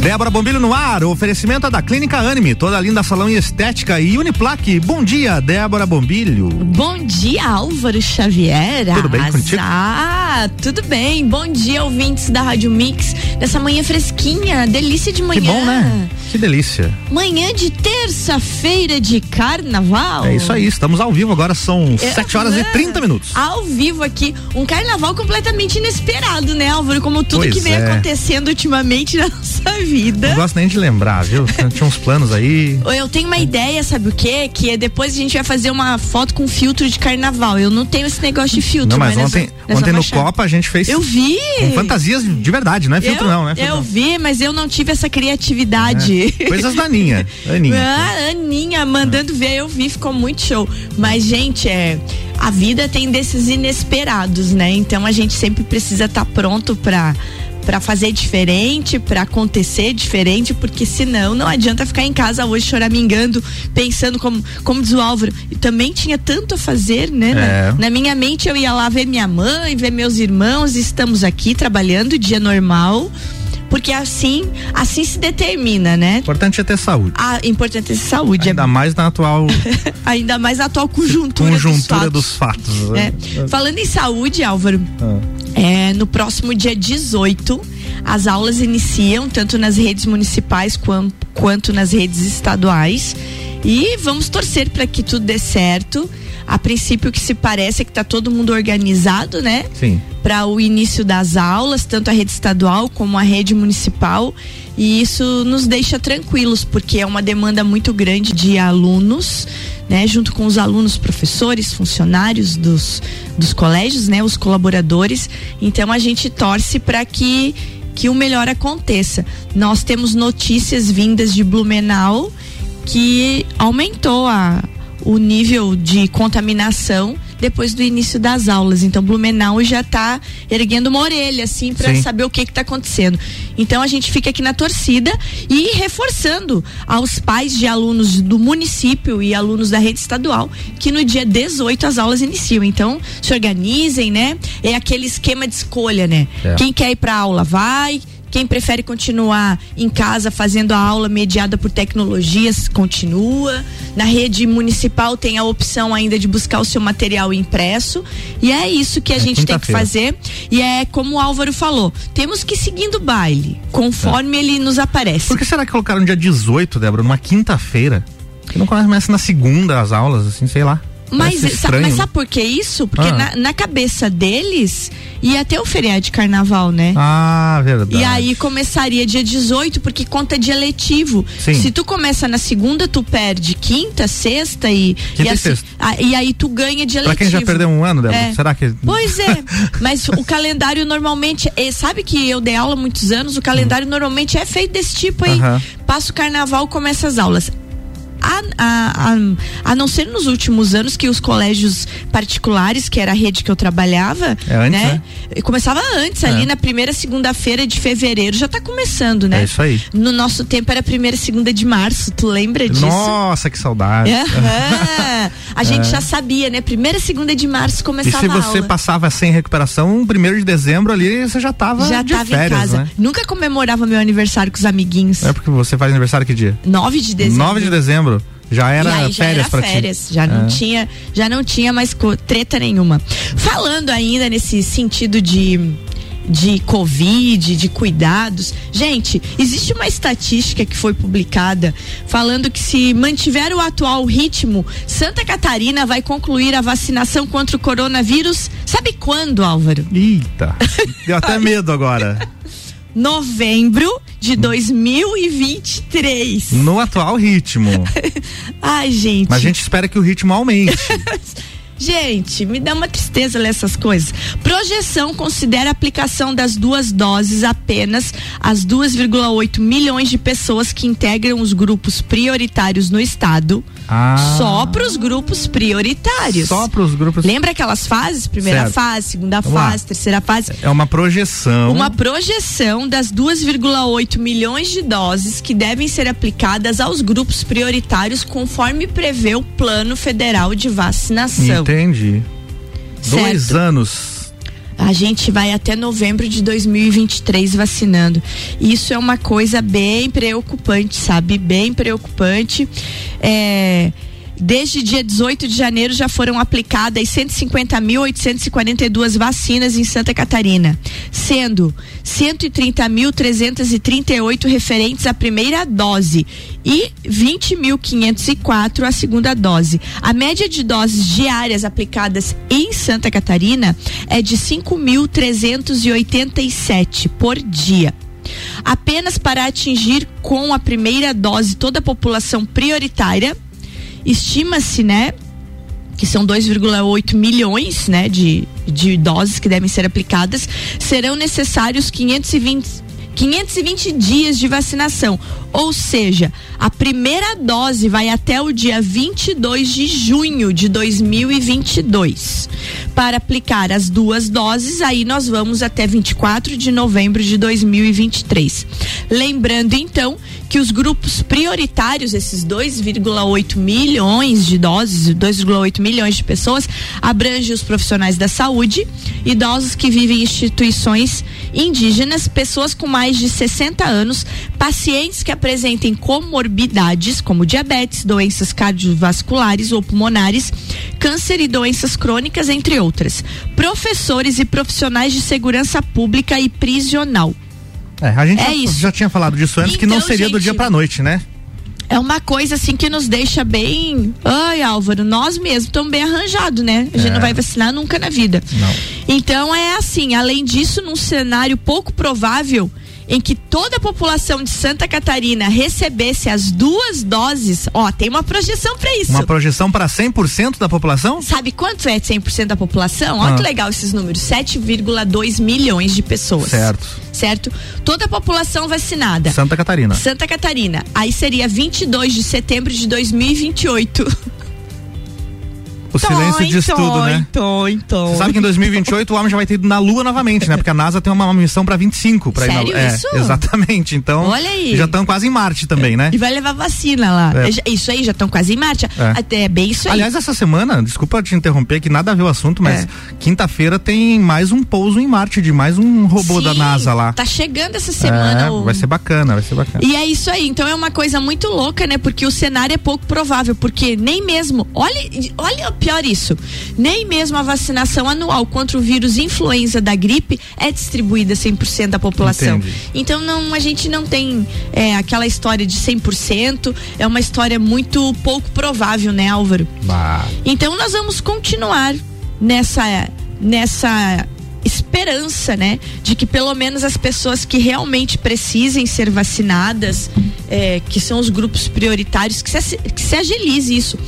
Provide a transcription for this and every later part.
Débora Bombilho no ar, o oferecimento é da Clínica Anime, toda linda salão e estética e Uniplaque. Bom dia, Débora Bombilho. Bom dia, Álvaro Xavier. Tudo bem contigo? Ah, tudo bem. Bom dia, ouvintes da Rádio Mix. Nessa manhã fresquinha, delícia de manhã. Que bom, né? Que delícia. Manhã de terça-feira de carnaval. É isso aí, estamos ao vivo agora, são É, 7 horas e 30 minutos. Ao vivo aqui, um carnaval completamente inesperado, né, Álvaro? Como tudo Pois que vem é. acontecendo ultimamente na nossa vida. Não gosto nem de lembrar, viu? Tinha uns planos aí. Eu tenho uma ideia, sabe o quê? Que é depois a gente vai fazer uma foto com filtro de carnaval. Eu não tenho esse negócio de filtro. Não, mas nós ontem, nós ontem no vamos achar. Copa a gente fez Eu vi. com fantasias de verdade, não é filtro eu, não, né? Eu não. vi, mas eu não tive essa criatividade. É. Coisas da Aninha. Aninha. Ah, Aninha mandando ver, eu vi, ficou muito show. Mas, gente, é. A vida tem desses inesperados, né? Então a gente sempre precisa estar pronto pra. Pra fazer diferente, pra acontecer diferente, porque senão não adianta ficar em casa hoje choramingando, pensando como, como diz o Álvaro. E também tinha tanto a fazer, né? Na- É. Na, minha mente eu ia lá ver minha mãe, ver meus irmãos, estamos aqui trabalhando, dia normal, porque assim, assim se determina, né? Importante é ter saúde. A importante é saúde, Ainda mais na atual é, ainda mais na atual conjuntura, conjuntura dos dos fatos. fatos. né? É. Falando em saúde, Álvaro, Ah. é, no próximo dia 18, as aulas iniciam tanto nas redes municipais quam- quanto nas redes estaduais. E vamos torcer para que tudo dê certo. A princípio, que se parece é que está todo mundo organizado, né? Sim. para o início das aulas, tanto a rede estadual como a rede municipal. E isso nos deixa tranquilos, porque é uma demanda muito grande de alunos, né? Junto com os alunos, professores, funcionários dos, dos colégios, né? Os colaboradores. Então a gente torce para que, que o melhor aconteça. Nós temos notícias vindas de Blumenau que aumentou a, o nível de contaminação depois do início das aulas. Então, Blumenau já está erguendo uma orelha, assim, para saber o que está acontecendo. Então, a gente fica aqui na torcida e reforçando aos pais de alunos do município e alunos da rede estadual que no dia 18 as aulas iniciam. Então, se organizem, né? É aquele esquema de escolha, né? É. Quem quer ir para aula vai. Quem prefere continuar em casa fazendo a aula mediada por tecnologias, continua. Na rede municipal tem a opção ainda de buscar o seu material impresso. E é isso que a É gente tem que fazer. E é como o Álvaro falou: temos que ir seguindo o baile, conforme ele nos aparece. Por que será que colocaram dia 18, Débora, numa quinta-feira? Que não começa na segunda as aulas, assim, sei lá. Mas, estranho. mas sabe por que isso? Porque Ah. na, na cabeça deles ia ter o feriado de carnaval, né? Ah, verdade. E aí começaria dia 18, porque conta dia letivo. Sim. Se tu começa na segunda, tu perde quinta, sexta e. Quinta e assim- sexta. ah, e aí tu ganha dia Pra quem já perdeu um ano, Débora, É. será que. Pois é, mas o calendário normalmente. é, sabe que eu dei aula há muitos anos, o calendário normalmente é feito desse tipo aí. Aham. Passa o carnaval, começa as aulas. A, a, a, a não ser nos últimos anos que os colégios particulares, que era a rede que eu trabalhava, É antes, né? Começava antes, ali É. na primeira segunda-feira de fevereiro, já tá começando, né? É isso aí. No nosso tempo era primeira segunda de março, tu lembra disso? Nossa, que saudade. Aham. A gente já sabia, né? Primeira segunda de março E começava se a você passava sem recuperação, primeiro de dezembro ali, você já tava já de tava férias, em casa. né? Nunca comemorava meu aniversário com os amiguinhos. É porque você faz aniversário que dia? 9 de dezembro. 9 de dezembro. Já era aí já férias férias, ti. já não É. tinha, já não tinha mais treta nenhuma. Falando ainda nesse sentido de de covid, de cuidados. Gente, existe uma estatística que foi publicada falando que se mantiver o atual ritmo, Santa Catarina vai concluir a vacinação contra o coronavírus. Sabe quando, Álvaro? Eita. Deu até medo agora. Novembro de 2023. No atual ritmo. Ai, gente. Mas a gente espera que o ritmo aumente. Gente, me dá uma tristeza ler essas coisas. Projeção considera a aplicação das duas doses apenas as 2,8 milhões de pessoas que integram os grupos prioritários no estado. Ah. Só para os grupos prioritários. Só para os grupos. Lembra aquelas fases? Primeira Certo. fase, segunda Vamos lá. fase, terceira fase. É uma projeção. Uma projeção das 2,8 milhões de doses que devem ser aplicadas aos grupos prioritários conforme prevê o Plano Federal de Vacinação. Entendi. Dois Certo. anos. A gente vai até novembro de 2023 vacinando. Isso é uma coisa bem preocupante, sabe? Bem preocupante. É Desde dia 18 de janeiro já foram aplicadas 150.842 vacinas em Santa Catarina, sendo 130.338 referentes à primeira dose e 20.504 à segunda dose. A média de doses diárias aplicadas em Santa Catarina é de 5.387 por dia apenas para atingir com a primeira dose toda a população prioritária Estima-se, né, que são 2,8 milhões, né, de, de doses que devem ser aplicadas, serão necessários 520 520 dias de vacinação, ou seja, a primeira dose vai até o dia 22 de junho de 2022. Para aplicar as duas doses, aí nós vamos até 24 de novembro de 2023. Lembrando então que os grupos prioritários, esses 2,8 milhões de doses, 2,8 milhões de pessoas, abrangem os profissionais da saúde, idosos que vivem em instituições indígenas, pessoas com mais de 60 anos, pacientes que apresentem comorbidades como diabetes, doenças cardiovasculares ou pulmonares, câncer e doenças crônicas, entre outras. Professores e profissionais de segurança pública e prisional. É, a gente é já, já, tinha falado disso antes, então, que não então, seria gente, do dia pra noite, né? é uma coisa assim que nos deixa bem. Ai, Álvaro, nós mesmos estamos bem arranjados, né? A gente é. não vai vacinar nunca na vida. Não. Então é assim, além disso, num cenário pouco provável, em que toda a população de Santa Catarina recebesse as duas doses, ó, tem uma projeção para isso. Uma projeção para 100% da população? Sabe quanto é 100% da população? Olha ah. que legal esses números, 7,2 milhões de pessoas. Certo. Certo? Toda a população vacinada. Santa Catarina. Santa Catarina. Aí seria 22 de setembro de 2028. O silêncio diz tudo, né? Então, então. Você sabe que em 2028 o homem já vai ter ido na Lua novamente, né? Porque a NASA tem uma missão para 25 para ir na Lua. É, isso? exatamente. Então, Olha aí. já estão quase em Marte também, né? E vai levar vacina lá. É. Isso aí, já estão quase em Marte. É. Até bem isso aí. Aliás, essa semana, desculpa te interromper, que nada a ver o assunto, mas é. quinta-feira tem mais um pouso em Marte de mais um robô Sim, da NASA lá. Tá chegando essa semana. É, o... Vai ser bacana, vai ser bacana. E é isso aí. Então é uma coisa muito louca, né? Porque o cenário é pouco provável, porque nem mesmo, olha, olha pior isso. Nem mesmo a vacinação anual contra o vírus influenza da gripe é distribuída 100% da população. Entendi. Então não, a gente não tem é, aquela história de 100%, é uma história muito pouco provável, né, Álvaro? Bah. Então nós vamos continuar nessa nessa esperança, né, de que pelo menos as pessoas que realmente precisem ser vacinadas, é, que são os grupos prioritários, que se, que se agilize isso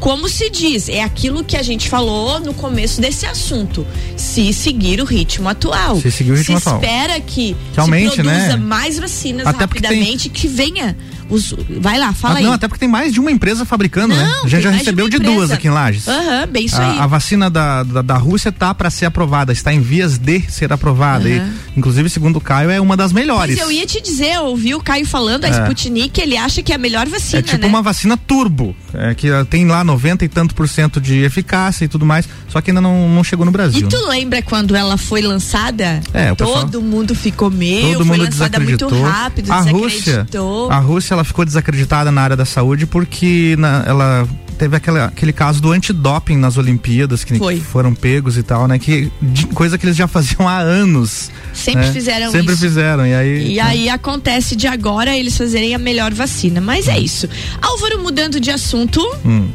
como se diz, é aquilo que a gente falou no começo desse assunto. Se seguir o ritmo atual. Se seguir o ritmo se atual. espera que, que aumente, se produza né? mais vacinas Até rapidamente, tem... que venha os, vai lá, fala ah, aí. Não, até porque tem mais de uma empresa fabricando, né? não, né? A gente já recebeu de, de, duas aqui em Lages. Aham, uhum, bem isso a, aí. A vacina da, da, da Rússia tá para ser aprovada, está em vias de ser aprovada. Uhum. E, inclusive, segundo o Caio, é uma das melhores. Mas eu ia te dizer, eu ouvi o Caio falando, a é. Sputnik, ele acha que é a melhor vacina, É tipo né? uma vacina turbo, é, que tem lá 90 e tanto por cento de eficácia e tudo mais, só que ainda não, não chegou no Brasil. E tu lembra quando ela foi lançada? É, Todo pessoal, mundo ficou meio, todo foi mundo lançada muito rápido, a Rússia, a Rússia, ela ficou desacreditada na área da saúde porque na, ela teve aquele, aquele caso do antidoping nas Olimpíadas, que, que, foram pegos e tal, né? Que, coisa que eles já faziam há anos. Sempre né? fizeram Sempre isso. fizeram. E aí, e né? aí acontece de agora eles fazerem a melhor vacina. Mas é hum. isso. Álvaro, mudando de assunto. Hum,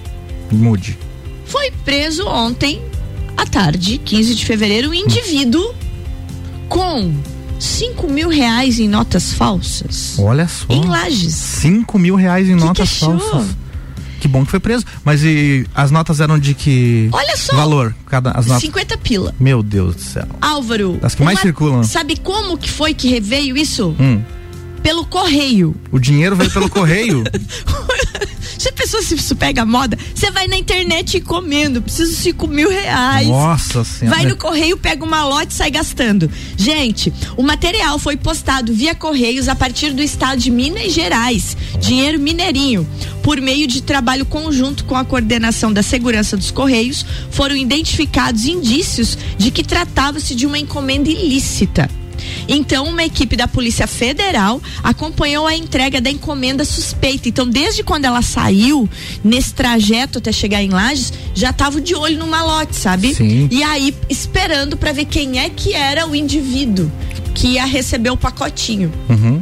mude. Foi preso ontem à tarde, 15 de fevereiro, um indivíduo hum. com 5 mil reais em notas falsas. Olha só. Em Lages. 5 mil reais em que notas que falsas. Que bom que foi preso. Mas e as notas eram de que Olha só. valor? Cada, as notas? 50 pila. Meu Deus do céu. Álvaro. As que mais circulam. Sabe como que foi que veio isso? Hum. Pelo correio. O dinheiro veio pelo correio? Se a pessoa se pega moda, você vai na internet e comendo. Preciso cinco mil reais. Nossa senhora. Vai no correio, pega uma lote e sai gastando. Gente, o material foi postado via Correios a partir do estado de Minas Gerais. Dinheiro mineirinho. Por meio de trabalho conjunto com a coordenação da segurança dos Correios, foram identificados indícios de que tratava-se de uma encomenda ilícita. Então, uma equipe da Polícia Federal acompanhou a entrega da encomenda suspeita. Então, desde quando ela saiu, nesse trajeto até chegar em Lages, já estava de olho no malote, sabe? Sim. E aí, esperando para ver quem é que era o indivíduo que ia receber o pacotinho. Uhum.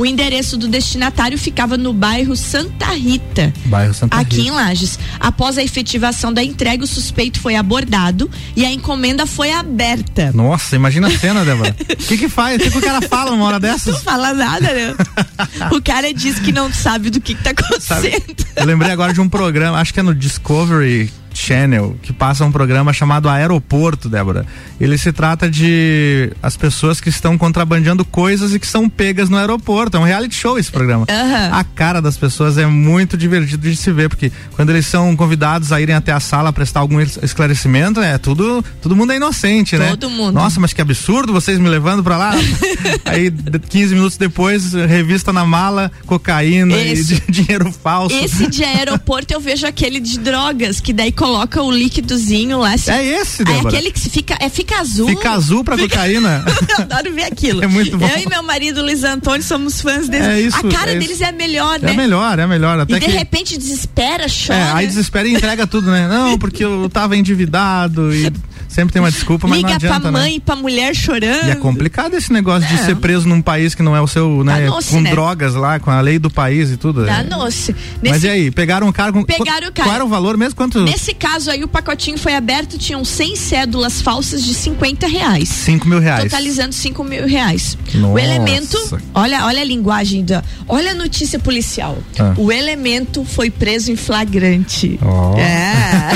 O endereço do destinatário ficava no bairro Santa Rita. Bairro Santa aqui Rita. em Lages. Após a efetivação da entrega, o suspeito foi abordado e a encomenda foi aberta. Nossa, imagina a cena, Débora. O que que faz? O que, o cara fala numa hora dessas? Não fala nada, né? o cara diz que não sabe do que, que tá acontecendo. Sabe? Eu lembrei agora de um programa, acho que é no Discovery Channel, que passa um programa chamado Aeroporto, Débora. Ele se trata de as pessoas que estão contrabandeando coisas e que são pegas no aeroporto. É um reality show esse programa. Uhum. A cara das pessoas é muito divertido de se ver, porque quando eles são convidados a irem até a sala prestar algum esclarecimento, é tudo, todo mundo é inocente, todo né? Todo mundo. Nossa, mas que absurdo vocês me levando pra lá. Aí 15 minutos depois, revista na mala, cocaína esse, e dinheiro falso. Esse de aeroporto eu vejo aquele de drogas, que daí coloca o líquidozinho lá. Assim, é esse, Débora. É aquele que fica, é, fica azul. Fica azul pra fica... cocaína. eu adoro ver aquilo. É muito bom. Eu e meu marido Luiz Antônio somos fãs deles. É isso, a cara é deles isso. é melhor, né? É melhor, é melhor. Até e de que... repente desespera, chora. É, aí desespera e entrega tudo, né? Não, porque eu tava endividado e sempre tem uma desculpa, mas Liga não adianta, pra mãe, né? pra mulher chorando. E é complicado esse negócio é. de ser preso num país que não é o seu, né? Danou-se, com né? drogas lá, com a lei do país e tudo. Danou-se. Nesse... Mas e aí, pegaram o cara com. Pegaram o cara. Qual era o valor mesmo? Quanto? Nesse caso aí, o pacotinho foi aberto, tinham 100 cédulas falsas de 50 reais. 5 mil reais. Totalizando 5 mil reais. Nossa. O elemento, olha, olha a linguagem da. Olha a notícia policial. Ah. O elemento foi preso em flagrante. Oh. É.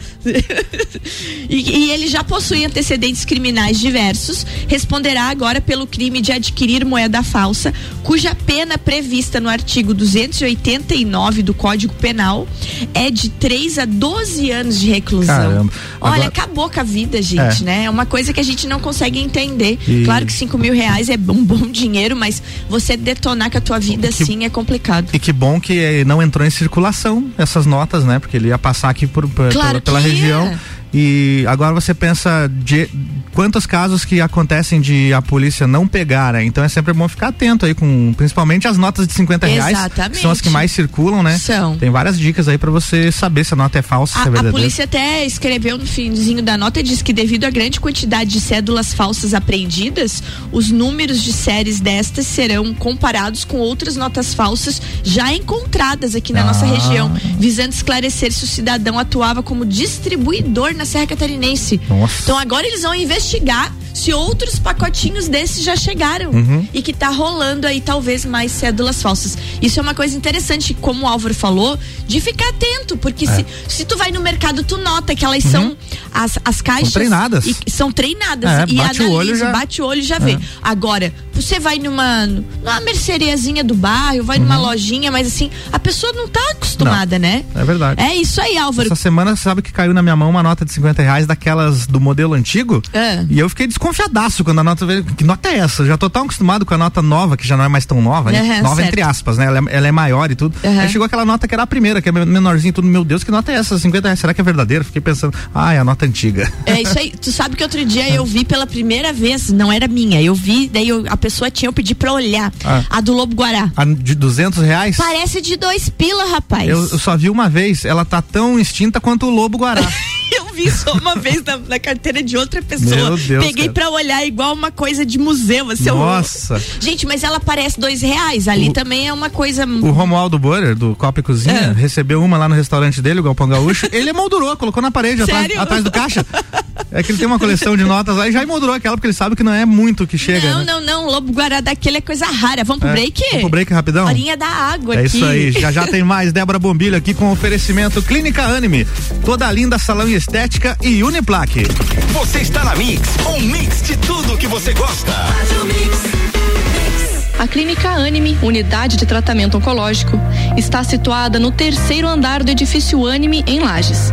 e, e ele já possui antecedentes criminais diversos. Responderá agora pelo crime de adquirir moeda falsa, cuja pena prevista no artigo 289 do Código Penal é de 3 a 12 anos de reclusão. Caramba. Olha, Agora- acabou com a vida, gente, É. né? É uma coisa que a gente não consegue entender. E- Claro que 5 mil reais é um bom dinheiro, mas você detonar com a tua vida Que- assim é complicado. E que bom que eh, não entrou em circulação essas notas, né? Porque ele ia passar aqui por, por- Claro pela, pela que ia. E agora você pensa de quantos casos que acontecem de a polícia não pegar, né? Então é sempre bom ficar atento aí com principalmente as notas de 50 reais. Exatamente. Que são as que mais circulam, né? São. Tem várias dicas aí pra você saber se a nota é falsa, se é A, a verdadeira. polícia até escreveu no finzinho da nota e diz que devido à grande quantidade de cédulas falsas apreendidas, os números de séries destas serão comparados com outras notas falsas já encontradas aqui na Ah. nossa região, visando esclarecer se o cidadão atuava como distribuidor na Serra Catarinense. Nossa. Então agora eles vão investigar se outros pacotinhos desses já chegaram Uhum. e que tá rolando aí talvez mais cédulas falsas. Isso é uma coisa interessante, como o Álvaro falou, de ficar atento, porque É. se, se tu vai no mercado, tu nota que elas são as, as caixas Uhum. treinadas. e- são treinadas É, e bate o analisa, olho já- bate o olho e já vê. É. Agora, você vai numa numa merceariazinha do bairro, vai numa Uhum. lojinha, mas assim, a pessoa não tá acostumada, né? É verdade. É isso aí, Álvaro. Essa semana, sabe que caiu na minha mão uma nota de 50 reais daquelas do modelo antigo. É. E eu fiquei desconfiadaço quando a nota veio. Que nota é essa? Eu já tô tão acostumado com a nota nova, que já não é mais tão nova, né? Nova certo. entre aspas, né? Ela é, ela é maior e tudo. Aham. Aí chegou aquela nota que era a primeira, que é menorzinha tudo. Meu Deus, que nota é essa? 50 reais. Será que é verdadeira? Fiquei pensando, ah, é a nota antiga. É isso aí. Tu sabe que outro dia eu vi pela primeira vez, não era minha, eu vi, daí eu- a pessoa tinha, eu pedi pra olhar. Ah. A do Lobo Guará. A de 200 reais? Parece de dois pila, rapaz. Eu, eu só vi uma vez. Ela tá tão extinta quanto o lobo guará. Eu vi só uma vez na, na carteira de outra pessoa. Meu Deus, Peguei. Pra olhar igual uma coisa de museu. Assim, Nossa. Gente, mas ela parece dois reais. Ali O- também é uma coisa. O Romualdo Borer, do Copa e Cozinha, É. recebeu uma lá no restaurante dele, o Galpão Gaúcho. ele emoldurou, colocou na parede atrás, atrás do caixa. É que ele tem uma coleção de notas lá e já emoldurou aquela, porque ele sabe que não é muito que chega. não, né? não, não. Lobo Guará daquele é coisa rara. Vamos pro É. break? Vamos pro break rapidão? Horinha da água É aqui. isso aí, já já tem mais Débora Bombilho aqui com oferecimento Clínica Anime, toda linda salão e estética e Uniplaque. Você está na Mix, um mix de tudo que você gosta. A Clínica Anime, unidade de tratamento oncológico, está situada no terceiro andar do edifício Anime, em Lages.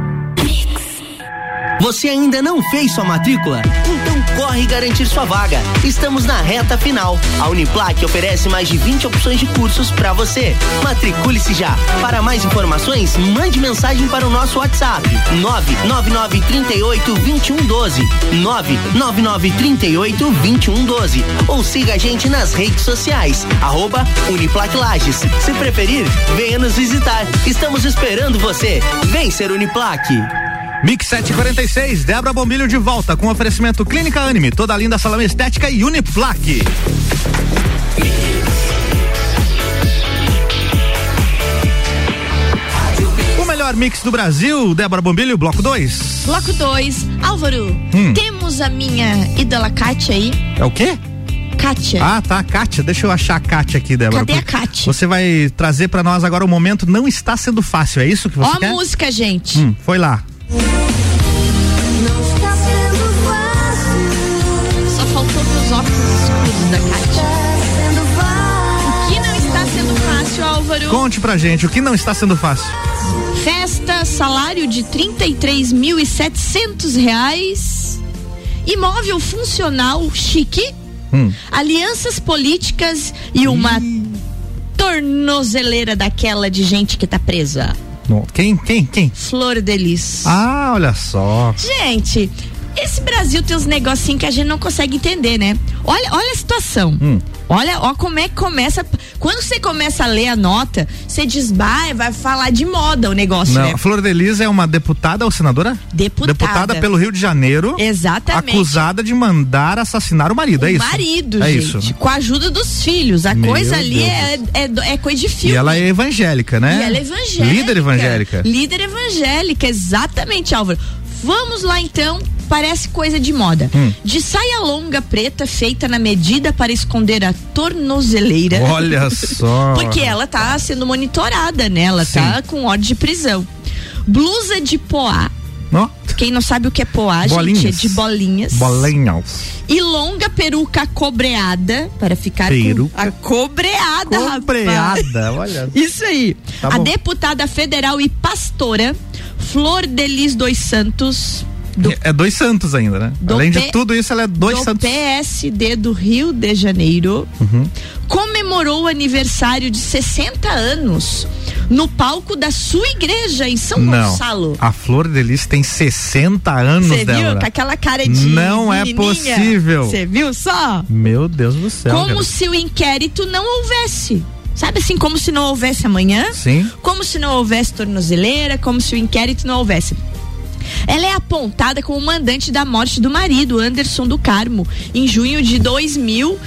Você ainda não fez sua matrícula? Então corre garantir sua vaga. Estamos na reta final. A Uniplac oferece mais de 20 opções de cursos para você. Matricule-se já. Para mais informações, mande mensagem para o nosso WhatsApp: 99938 2112. 99938 2112. Ou siga a gente nas redes sociais. Arroba Uniplac Lages. Se preferir, venha nos visitar. Estamos esperando você. Vem ser Uniplac. Mix 746, Débora Bombilho de volta com oferecimento Clínica Anime, toda linda salão estética e Uniplaque. O melhor mix do Brasil, Débora Bombilho, bloco 2. Bloco 2, Álvaro, hum. temos a minha ídola Kátia aí. É o quê? Kátia. Ah, tá, Kátia. Deixa eu achar a Kátia aqui, Débora. Cadê a Kátia? Você vai trazer para nós agora o momento Não Está Sendo Fácil, é isso que você Ó quer? Ó a música, gente. Hum, foi lá. Só faltou os óculos escuros da Kátia. O que não está sendo fácil, Álvaro? Conte pra gente, o que não está sendo fácil? Festa, salário de trinta e três mil e setecentos reais. Imóvel funcional chique. Hum. Alianças políticas e uma tornozeleira daquela de gente que tá presa. Quem, quem, quem? Flor Delis. Ah, olha só. Gente, esse Brasil tem uns negocinhos que a gente não consegue entender, né? Olha, olha a situação. Hum. Olha, ó como é que começa. Quando você começa a ler a nota, você diz, vai, vai falar de moda o negócio, Não, né? A Flor Delisa é uma deputada ou senadora? Deputada. Deputada pelo Rio de Janeiro. Exatamente. Acusada de mandar assassinar o marido, o é isso? marido, é gente. Isso? Com a ajuda dos filhos. A Meu coisa ali é, é, é, coisa de filme. E ela é evangélica, né? E ela é evangélica. Líder evangélica. Líder evangélica, exatamente, Álvaro. Vamos lá então parece coisa de moda. Hum. De saia longa preta feita na medida para esconder a tornozeleira. Olha só. Porque ela tá sendo monitorada, né? Ela Sim. tá com ordem de prisão. Blusa de poá. Oh. Quem não sabe o que é poá, bolinhas. gente, é de bolinhas. Bolinhas. E longa peruca cobreada, para ficar peruca. com a cobreada, cobreada, rapaz. olha. Isso aí. Tá a bom. deputada federal e pastora Flor Delis dos Santos do, é dois Santos ainda, né? Além P, de tudo isso, ela é dois do Santos. PSD do Rio de Janeiro uhum. comemorou o aniversário de 60 anos no palco da sua igreja em São Não, Gonçalo. A Flor Delis tem 60 anos, Você viu? Com aquela cara de Não é possível. Você viu só? Meu Deus do céu. Como cara. se o inquérito não houvesse. Sabe assim, como se não houvesse amanhã? Sim. Como se não houvesse tornozeleira, como se o inquérito não houvesse. Ela é apontada como mandante da morte do marido, Anderson do Carmo, em junho de 2000,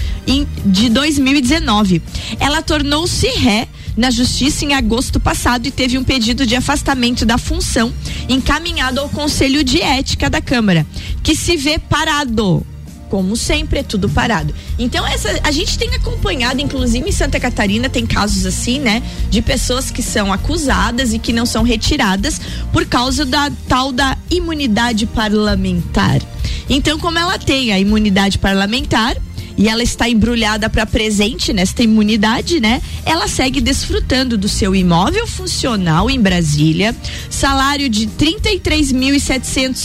de 2019. Ela tornou-se ré na justiça em agosto passado e teve um pedido de afastamento da função encaminhado ao Conselho de Ética da Câmara, que se vê parado como sempre, é tudo parado. Então, essa, a gente tem acompanhado, inclusive em Santa Catarina, tem casos assim, né? De pessoas que são acusadas e que não são retiradas por causa da tal da imunidade parlamentar. Então, como ela tem a imunidade parlamentar, e ela está embrulhada para presente nesta imunidade, né? Ela segue desfrutando do seu imóvel funcional em Brasília, salário de R$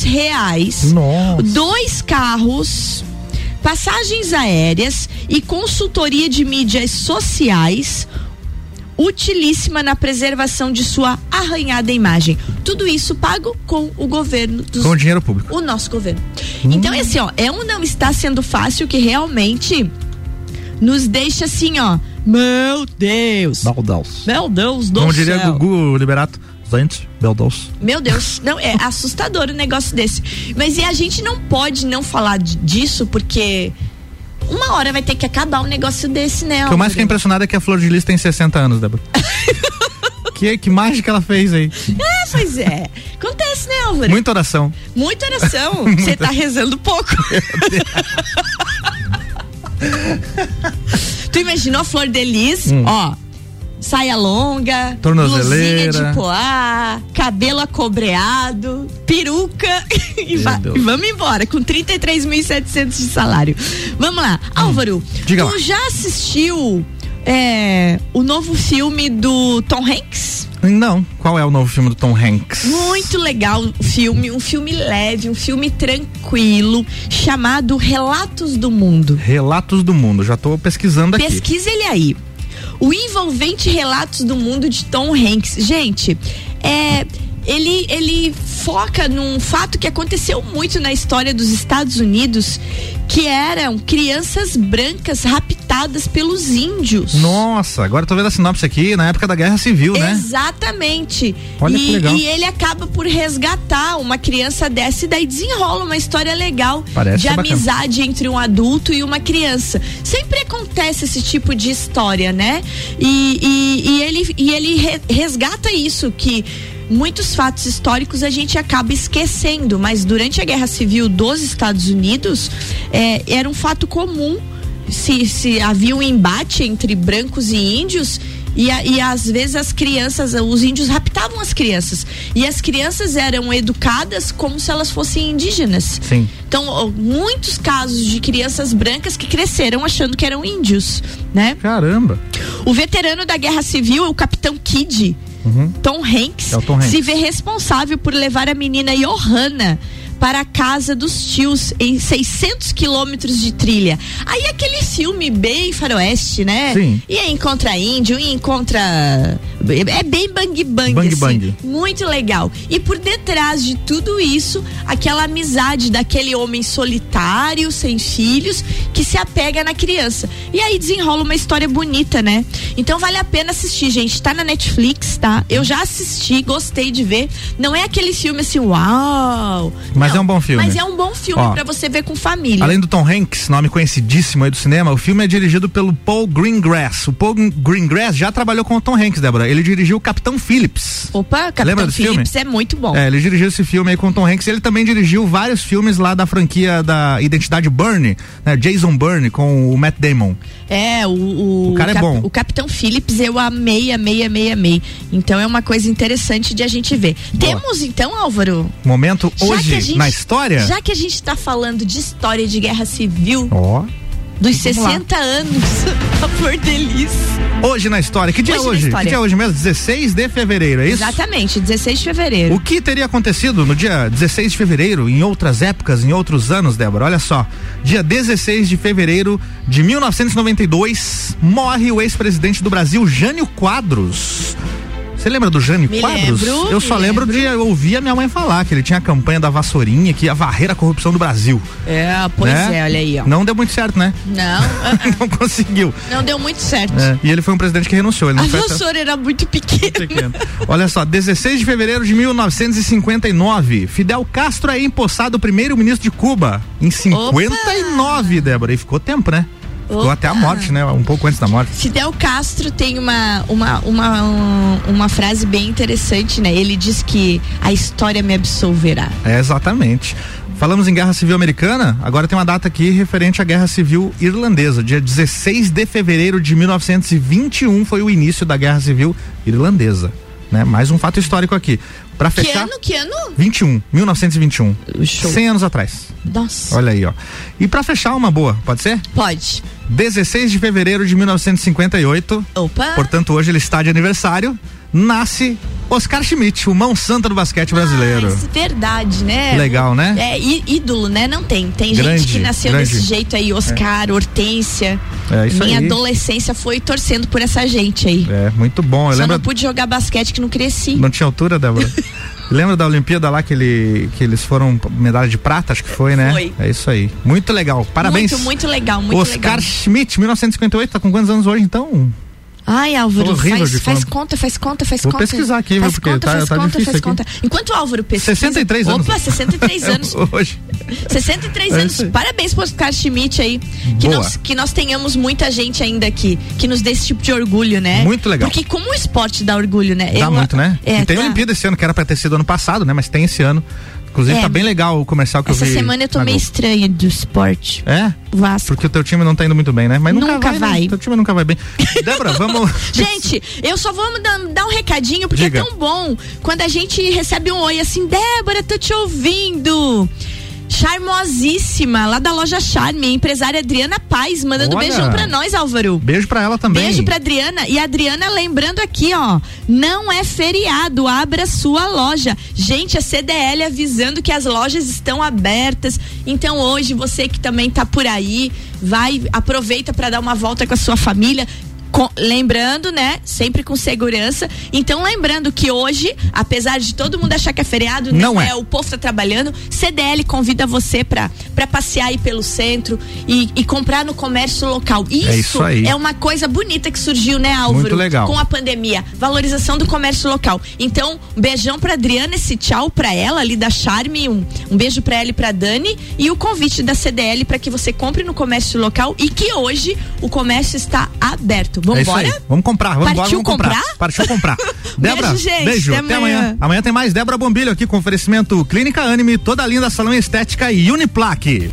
reais, Nossa. dois carros, passagens aéreas e consultoria de mídias sociais utilíssima na preservação de sua arranhada imagem. Tudo isso pago com o governo dos, com o dinheiro público. O nosso governo. Hum. Então, assim, ó, é um não está sendo fácil que realmente nos deixa assim, ó. Meu Deus. Meu Deus. Meu Deus do Como céu. diria Gugu Liberato. Gente, meu Deus. Meu Deus, não, é assustador um negócio desse. Mas e a gente não pode não falar disso porque uma hora vai ter que acabar um negócio desse, né? O que eu mais fiquei impressionado é que a Flor de Lis tem 60 anos, Débora. que, que mágica ela fez aí. É, pois é. Acontece, né, Álvaro? Muita oração. Muita oração. Você tá rezando pouco. tu imaginou a Flor de Lis, hum. ó, saia longa, tornozeleira, de poá, cabelo acobreado, peruca e, e, vamos embora com 33.700 de salário. Vamos lá, hum. Álvaro, Diga tu lá. já assistiu é, o novo filme do Tom Hanks? Não. Qual é o novo filme do Tom Hanks? Muito legal o filme, um filme leve, um filme tranquilo, chamado Relatos do Mundo. Relatos do Mundo, já estou pesquisando aqui. Pesquisa ele aí. O envolvente Relatos do Mundo de Tom Hanks. Gente, é ele, ele foca num fato que aconteceu muito na história dos Estados Unidos, que eram crianças brancas raptadas pelos índios. Nossa, agora tô vendo a sinopse aqui, na época da Guerra Civil, né? Exatamente. Olha e, que legal. e ele acaba por resgatar uma criança dessa e daí desenrola uma história legal Parece de amizade bacana. entre um adulto e uma criança. Sempre acontece esse tipo de história, né? E, e, e ele, e ele resgata isso, que muitos fatos históricos a gente acaba esquecendo, mas durante a Guerra Civil dos Estados Unidos é, era um fato comum se, se havia um embate entre brancos e índios e, e às vezes as crianças, os índios raptavam as crianças. E as crianças eram educadas como se elas fossem indígenas. Sim. Então, muitos casos de crianças brancas que cresceram achando que eram índios, né? Caramba. O veterano da Guerra Civil, o Capitão Kidd, Uhum. Tom, Hanks, é Tom Hanks se vê responsável por levar a menina Johanna para a casa dos tios em 600 quilômetros de trilha. Aí aquele filme bem faroeste, né? Sim. E encontra índio, e encontra é bem bang bang, bang, assim. bang. Muito legal. E por detrás de tudo isso, aquela amizade daquele homem solitário, sem filhos, que se apega na criança. E aí desenrola uma história bonita, né? Então vale a pena assistir, gente. Tá na Netflix, tá? Eu já assisti, gostei de ver. Não é aquele filme assim, uau! Mas mas é um bom filme. Mas é um bom filme para você ver com família. Além do Tom Hanks, nome conhecidíssimo aí do cinema, o filme é dirigido pelo Paul Greengrass. O Paul Greengrass já trabalhou com o Tom Hanks, Débora. Ele dirigiu o Capitão Phillips. Opa, Capitão Phillips filme? é muito bom. É, ele dirigiu esse filme aí com o Tom Hanks. Ele também dirigiu vários filmes lá da franquia da Identidade Burnie, né? Jason Burnie com o Matt Damon. É, o, o, o cara o é bom. O Capitão Phillips eu amei, amei, amei, amei. Então é uma coisa interessante de a gente ver. Boa. Temos então, Álvaro? Momento hoje gente- na história. Já que a gente tá falando de história de guerra civil Ó. dos Vamos lá. 60 anos da Flor de Lis. Hoje na história. Que dia Hoje é hoje? Que dia é hoje mesmo? 16 de fevereiro, é isso? Exatamente, 16 de fevereiro. O que teria acontecido no dia 16 de fevereiro, em outras épocas, em outros anos, Débora? Olha só. Dia 16 de fevereiro de 1992, morre o ex-presidente do Brasil, Jânio Quadros. Você lembra do Jânio Me Quadros? lembro, Eu só lembro lembro. de eu ouvir a minha mãe falar que ele tinha a campanha da vassourinha que ia varrer a corrupção do Brasil. É, pois né? é, olha aí, ó. Não deu muito certo, né? Não, ah, ah, Não conseguiu. não deu muito certo. É, E ele foi um presidente que renunciou. Ele A não foi até- vassoura era muito pequena. pequeno. Olha só, 16 de fevereiro de 1959, Fidel Castro é empossado primeiro-ministro de Cuba em 59, Débora. E ficou tempo, né? Opa. até a morte, né? Um pouco antes da morte. Fidel Castro tem uma, uma, uma, um- uma frase bem interessante, né? Ele diz que a história me absolverá. É, exatamente. Falamos em Guerra Civil Americana, agora tem uma data aqui referente à Guerra Civil Irlandesa. Dia 16 de fevereiro de 1921 foi o início da Guerra Civil Irlandesa. Né? Mais um fato histórico aqui. Pra Que fechar. ano? Que ano? 21, 1921. Show. 100 anos atrás. Nossa. Olha aí, ó. E pra fechar uma boa, pode ser? Pode. 16 de fevereiro de 1958, Opa. portanto hoje ele está de aniversário, nasce Oscar Schmidt, o mão santa do basquete brasileiro. Ah, verdade, né? Legal, né? É, ídolo, né? Não tem. Tem grande, gente que nasceu grande. desse jeito aí, Oscar, é. Hortência. É, isso Minha aí. adolescência foi torcendo por essa gente aí. É, muito bom. Eu Só lembro... não pude jogar basquete que não cresci. Não tinha altura, Débora? Lembra da Olimpíada lá que, ele, que eles foram medalha de prata, acho que foi, né? Foi. É isso aí. Muito legal. Parabéns. Muito, muito legal, muito Oscar legal. Schmidt, 1958, tá com quantos anos hoje então? Ai, Álvaro, faz, faz conta, faz conta, faz Vou conta. Vou pesquisar aqui, faz porque conta, tá, faz tá conta, faz aqui. conta. Enquanto o Álvaro pesquisa... 63 anos. Opa, 63 anos. Hoje. 63 é anos. Parabéns pro Oscar Schmidt aí. Que nós, que nós tenhamos muita gente ainda aqui que nos dê esse tipo de orgulho, né? Muito legal. Porque como o esporte dá orgulho, né? Dá Eu, muito, né? É, e tem tá. Olimpíada esse ano, que era pra ter sido ano passado, né? Mas tem esse ano. Inclusive é, tá bem legal o comercial que eu vi. Essa semana eu tô meio estranha do esporte. É? Vasco. Porque o teu time não tá indo muito bem, né? Mas nunca, nunca vai. vai. Né? Teu time nunca vai bem. Débora, vamos. gente, eu só vou dar, dar um recadinho, porque é Diga. é tão bom quando a gente recebe um oi assim, Débora, tô te ouvindo charmosíssima, lá da loja Charme, empresária Adriana Paz, mandando Olha, beijão pra nós, Álvaro. Beijo pra ela também. Beijo pra Adriana. E a Adriana lembrando aqui, ó, não é feriado, abra sua loja. Gente, a CDL avisando que as lojas estão abertas. Então hoje, você que também tá por aí, vai, aproveita para dar uma volta com a sua família. Com, lembrando, né? Sempre com segurança. Então, lembrando que hoje, apesar de todo mundo achar que é feriado, não, não é. é. O povo tá trabalhando. CDL convida você para passear aí pelo centro e, e, comprar no comércio local. Isso é, isso é, uma coisa bonita que surgiu, né, Álvaro? Muito legal. Com a pandemia. Valorização do comércio local. Então, um beijão pra Adriana, esse tchau pra ela ali da Charme, um, um beijo pra ela e pra Dani. E o convite da CDL para que você compre no comércio local e que hoje o comércio está aberto. Vamos é embora? Vamos comprar, vamos Partiu embora, vamos comprar? Partiu comprar. Débora, beijo, gente, beijo. Até, até amanhã. amanhã. amanhã. tem mais Débora Bombilho aqui com oferecimento Clínica Anime, toda linda salão estética e Uniplaque.